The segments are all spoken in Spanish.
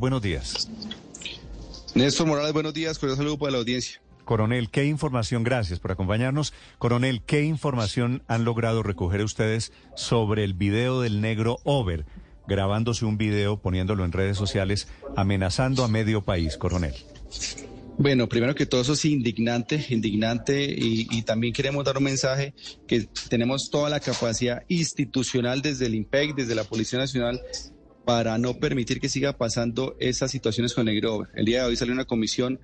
buenos días. Néstor Morales, buenos días. Cordial saludo para la audiencia. Coronel, ¿qué información, gracias por acompañarnos. Coronel, ¿qué información han logrado recoger ustedes sobre el video del negro Over, grabándose un video, poniéndolo en redes sociales, amenazando a medio país, coronel? Bueno, primero que todo eso es indignante, indignante y, y, también queremos dar un mensaje que tenemos toda la capacidad institucional desde el IMPEC, desde la Policía Nacional, para no permitir que siga pasando esas situaciones con Negro. El día de hoy salió una comisión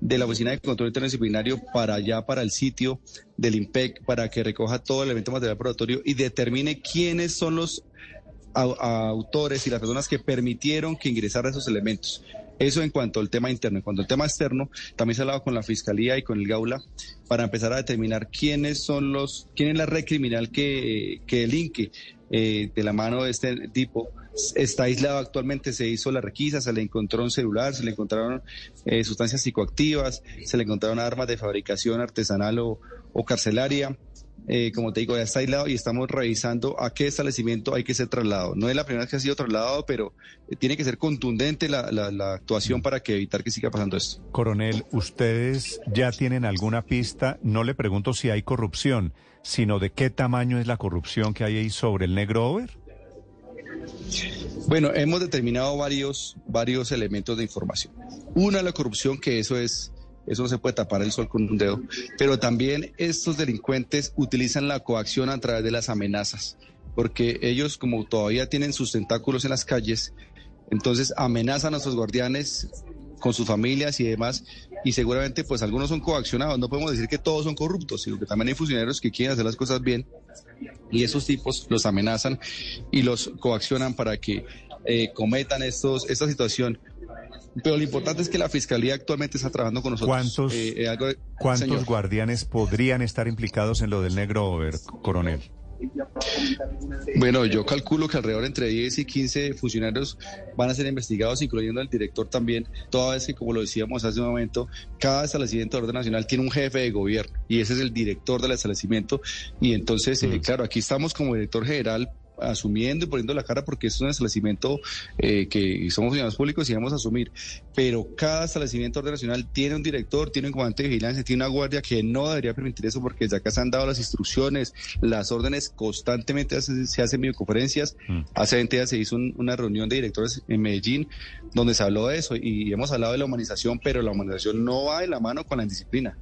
de la Oficina de Control Interdisciplinario para allá, para el sitio del IMPEC, para que recoja todo el evento material probatorio y determine quiénes son los autores y las personas que permitieron que ingresaran esos elementos. Eso en cuanto al tema interno. En cuanto al tema externo, también se ha hablado con la Fiscalía y con el Gaula para empezar a determinar quiénes son los, quién es la red criminal que, que delinque eh, de la mano de este tipo está aislado actualmente, se hizo la requisa, se le encontró un celular, se le encontraron eh, sustancias psicoactivas, se le encontraron armas de fabricación artesanal o, carcelaria. Eh, como te digo, ya está aislado y estamos revisando a qué establecimiento hay que ser trasladado. No es la primera vez que ha sido trasladado, pero eh, tiene que ser contundente la, la, actuación para que evitar que siga pasando esto. Coronel, ¿ustedes ya tienen alguna pista? No le pregunto si hay corrupción, sino de qué tamaño es la corrupción que hay ahí sobre el negro over. Bueno, hemos determinado varios, varios elementos de información. Una, la corrupción, que eso es, eso no se puede tapar el sol con un dedo, pero también estos delincuentes utilizan la coacción a través de las amenazas, porque ellos como todavía tienen sus tentáculos en las calles, entonces amenazan a sus guardianes con sus familias y demás, y seguramente pues algunos son coaccionados. No podemos decir que todos son corruptos, sino que también hay funcionarios que quieren hacer las cosas bien y esos tipos los amenazan y los coaccionan para que eh, cometan estos, esta situación. Pero lo importante es que la Fiscalía actualmente está trabajando con nosotros. ¿Cuántos, eh, eh, ¿cuántos guardianes podrían estar implicados en lo del negro over, coronel? Bueno, yo calculo que alrededor entre 10 y 15 funcionarios van a ser investigados, incluyendo al director también, toda vez que, como lo decíamos hace un momento, cada establecimiento de orden nacional tiene un jefe de gobierno y ese es el director del establecimiento. Y entonces, eh, mm. claro, aquí estamos como director general asumiendo y poniendo la cara porque es un establecimiento eh, que somos funcionarios públicos y vamos a asumir. Pero cada establecimiento nacional tiene un director, tiene un comandante de vigilancia, tiene una guardia que no debería permitir eso porque ya acá se han dado las instrucciones, las órdenes constantemente se hacen videoconferencias. Mm. Hace 20 días se hizo una reunión de directores en Medellín donde se habló de eso y hemos hablado de la humanización, pero la humanización no va de la mano con la indisciplina.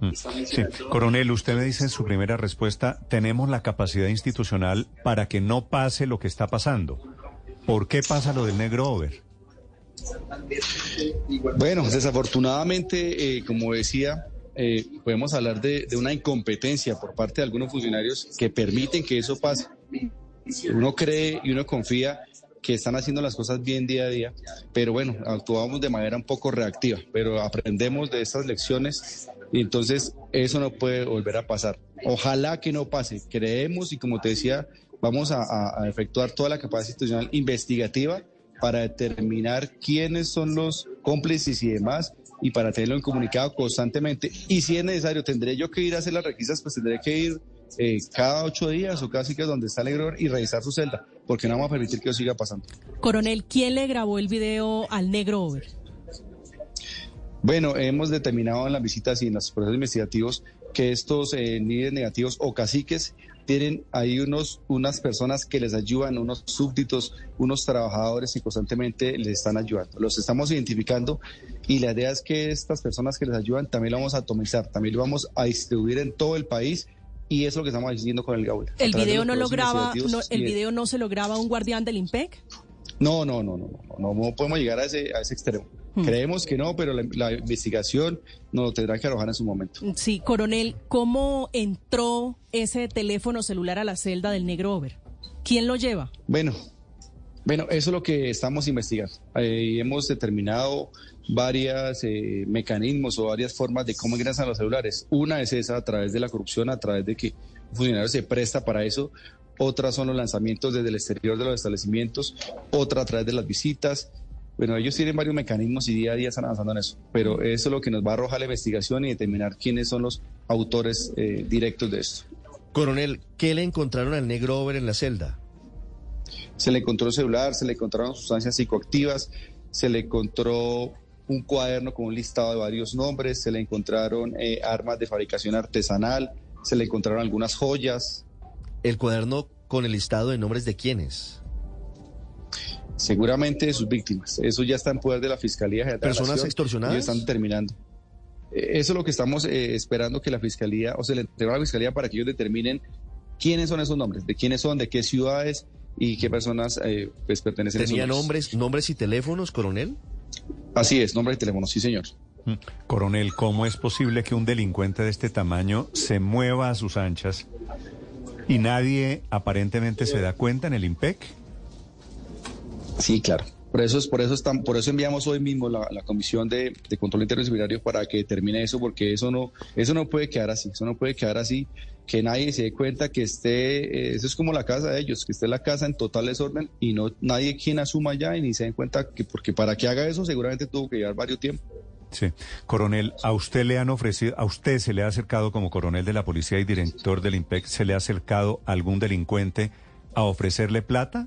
Mm. Sí. Coronel, usted me dice en su primera respuesta, tenemos la capacidad institucional para que no pase lo que está pasando. ¿Por qué pasa lo del negro over? Bueno, desafortunadamente, eh, como decía, eh, podemos hablar de, una incompetencia por parte de algunos funcionarios que permiten que eso pase. Uno cree y uno confía que están haciendo las cosas bien día a día, pero bueno, actuamos de manera un poco reactiva, pero aprendemos de estas lecciones y entonces eso no puede volver a pasar. Ojalá que no pase. Creemos y como te decía, vamos a, efectuar toda la capacidad institucional investigativa para determinar quiénes son los cómplices y demás y para tenerlo en comunicado constantemente. Y si es necesario, tendré yo que ir a hacer las requisas, pues tendré que ir eh, cada ocho días o casi que donde está el negro y revisar su celda, porque no vamos a permitir que eso siga pasando. Coronel, ¿quién le grabó el video al negro over? Bueno, hemos determinado en las visitas y en los procesos investigativos que estos eh, líderes negativos o caciques tienen ahí unos, unas personas que les ayudan, unos súbditos, unos trabajadores que constantemente les están ayudando. Los estamos identificando y la idea es que estas personas que les ayudan también lo vamos a atomizar, también lo vamos a distribuir en todo el país y es lo que estamos haciendo con el Gaula. ¿El video no lo graba, el video no se lo graba un guardián del IMPEC? No, no, no, no, no, no, podemos llegar a ese, a ese extremo. Hmm. Creemos que no, pero la, investigación nos lo tendrá que arrojar en su momento. Sí, coronel, ¿cómo entró ese teléfono celular a la celda del negro Over? ¿Quién lo lleva? Bueno, bueno, eso es lo que estamos investigando. Eh, hemos determinado varios eh, mecanismos o varias formas de cómo ingresan los celulares. Una es esa a través de la corrupción, a través de que un funcionario se presta para eso. Otras son los lanzamientos desde el exterior de los establecimientos. Otra a través de las visitas. Bueno, ellos tienen varios mecanismos y día a día están avanzando en eso, pero eso es lo que nos va a arrojar la investigación y determinar quiénes son los autores eh, directos de esto. Coronel, ¿qué le encontraron al negro over en la celda? Se le encontró el celular, se le encontraron sustancias psicoactivas, se le encontró un cuaderno con un listado de varios nombres, se le encontraron eh, armas de fabricación artesanal, se le encontraron algunas joyas. ¿El cuaderno con el listado de nombres de quiénes? Seguramente de sus víctimas. Eso ya está en poder de la Fiscalía General. ¿Personas extorsionadas? Y están determinando. Eh, eso es lo que estamos eh, esperando que la Fiscalía, o se le entregue a la Fiscalía para que ellos determinen quiénes son esos nombres, de quiénes son, de qué ciudades y qué personas eh, pues, pertenecen a ¿Tenía nombres, nombres y teléfonos, coronel? Así es, nombre y teléfono, sí, señor. Mm. Coronel, ¿cómo es posible que un delincuente de este tamaño se mueva a sus anchas y nadie aparentemente se da cuenta en el IMPEC? Sí, claro. Por eso, es, por eso, están, por eso enviamos hoy mismo la, la Comisión de, de Control Interdisciplinario para que termine eso, porque eso no, eso no puede quedar así, eso no puede quedar así, que nadie se dé cuenta que esté, eh, eso es como la casa de ellos, que esté la casa en total desorden y no nadie quien asuma ya y ni se den cuenta que, porque para que haga eso seguramente tuvo que llevar varios tiempos. Sí. Coronel, ¿a usted le han ofrecido, a usted se le ha acercado como coronel de la policía y director del IMPEC, se le ha acercado algún delincuente a ofrecerle plata?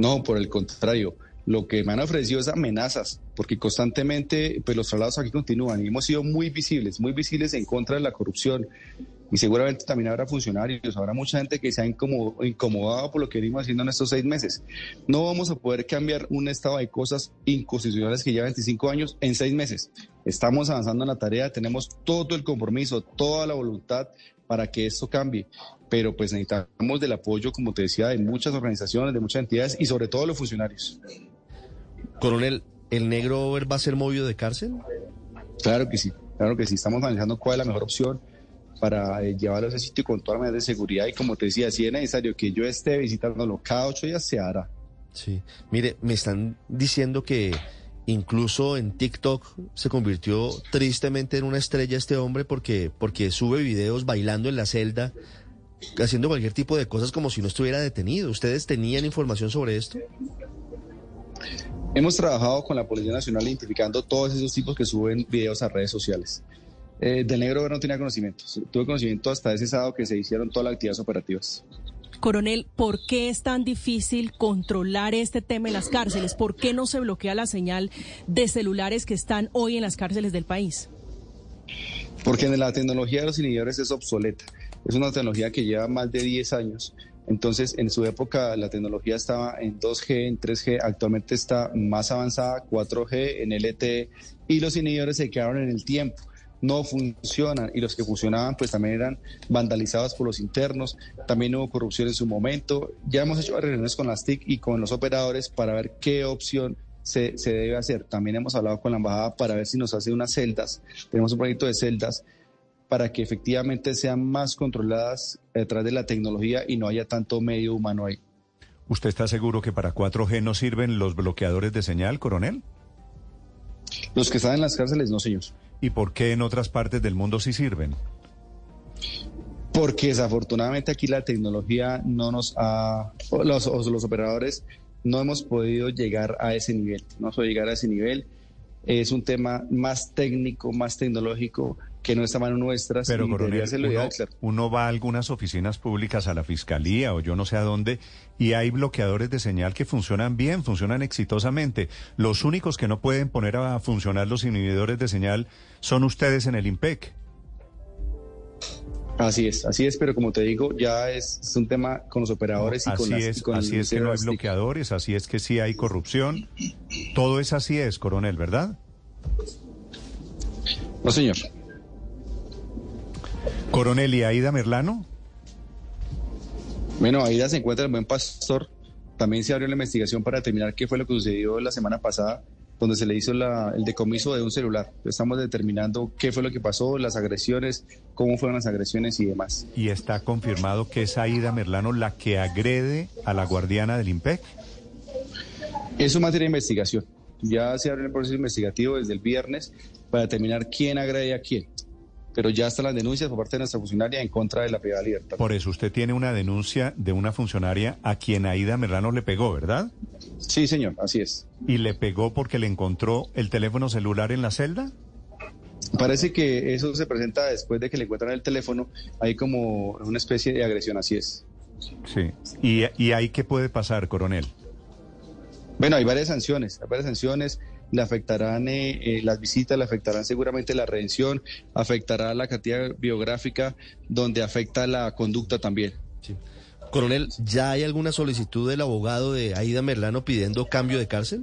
No, por el contrario. Lo que me han ofrecido es amenazas, porque constantemente pues, los traslados aquí continúan y hemos sido muy visibles, muy visibles en contra de la corrupción. Y seguramente también habrá funcionarios, habrá mucha gente que se ha incomodado por lo que venimos haciendo en estos seis meses. No vamos a poder cambiar un estado de cosas inconstitucionales que lleva 25 años en seis meses. Estamos avanzando en la tarea, tenemos todo el compromiso, toda la voluntad para que esto cambie. Pero pues necesitamos del apoyo, como te decía, de muchas organizaciones, de muchas entidades y sobre todo de los funcionarios. Coronel, ¿el negro va a ser movido de cárcel? Claro que sí, claro que sí. Estamos analizando cuál es la mejor opción para eh, llevarlo a ese sitio con todas las medidas de seguridad y como te decía, si es necesario que yo esté visitándolo cada ocho días, se hará. Sí, mire, me están diciendo que incluso en TikTok se convirtió tristemente en una estrella este hombre porque, porque sube videos bailando en la celda, haciendo cualquier tipo de cosas como si no estuviera detenido. ¿Ustedes tenían información sobre esto? Hemos trabajado con la Policía Nacional identificando todos esos tipos que suben videos a redes sociales. Eh, del negro no tenía conocimiento. Tuve conocimiento hasta ese sábado que se hicieron todas las actividades operativas. Coronel, ¿por qué es tan difícil controlar este tema en las cárceles? ¿Por qué no se bloquea la señal de celulares que están hoy en las cárceles del país? Porque la tecnología de los inhibidores es obsoleta. Es una tecnología que lleva más de 10 años. Entonces, en su época la tecnología estaba en 2G, en 3G, actualmente está más avanzada, 4G, en LTE, y los inhibidores se quedaron en el tiempo no funcionan y los que funcionaban pues también eran vandalizados por los internos, también hubo corrupción en su momento. Ya hemos hecho reuniones con las TIC y con los operadores para ver qué opción se, se, debe hacer. También hemos hablado con la embajada para ver si nos hace unas celdas, tenemos un proyecto de celdas para que efectivamente sean más controladas detrás de la tecnología y no haya tanto medio humano ahí. ¿Usted está seguro que para 4G no sirven los bloqueadores de señal, coronel? Los que están en las cárceles, no, señor. ¿Y por qué en otras partes del mundo sí sirven? Porque desafortunadamente aquí la tecnología no nos ha, los, los operadores no hemos podido llegar a ese nivel, no hemos llegar a ese nivel. Es un tema más técnico, más tecnológico que no está a mano nuestra. Pero, coronel, uno, uno, va a algunas oficinas públicas, a la fiscalía o yo no sé a dónde, y hay bloqueadores de señal que funcionan bien, funcionan exitosamente. Los únicos que no pueden poner a funcionar los inhibidores de señal son ustedes en el IMPEC. Así es, así es, pero como te digo, ya es, un tema con los operadores y, con las, es, y con Así es que no hay bloqueadores, así es que sí hay corrupción. Todo es así es, coronel, ¿verdad? No, señor. Coronel, ¿y Aida Merlano? Bueno, Aida se encuentra el buen pastor. También se abrió la investigación para determinar qué fue lo que sucedió la semana pasada, donde se le hizo el decomiso de un celular. Estamos determinando qué fue lo que pasó, las agresiones, cómo fueron las agresiones y demás. ¿Y está confirmado que es Aida Merlano la que agrede a la guardiana del IMPEC? Es un materia de investigación. Ya se abrió el proceso investigativo desde el viernes para determinar quién agrede a quién pero ya están las denuncias por parte de nuestra funcionaria en contra de la privada libertad. Por eso usted tiene una denuncia de una funcionaria a quien Aida Merlano le pegó, ¿verdad? Sí, señor, así es. ¿Y le pegó porque le encontró el teléfono celular en la celda? Parece que eso se presenta después de que le encuentran el teléfono, hay como una especie de agresión, así es. Sí. ¿Y, y ahí qué puede pasar, coronel? Bueno, hay varias sanciones, hay varias sanciones, le afectarán eh, eh, las visitas, le afectarán seguramente la redención, afectará la cantidad biográfica, donde afecta la conducta también. Coronel, ¿ya hay alguna solicitud del abogado de Aida Merlano pidiendo cambio de cárcel?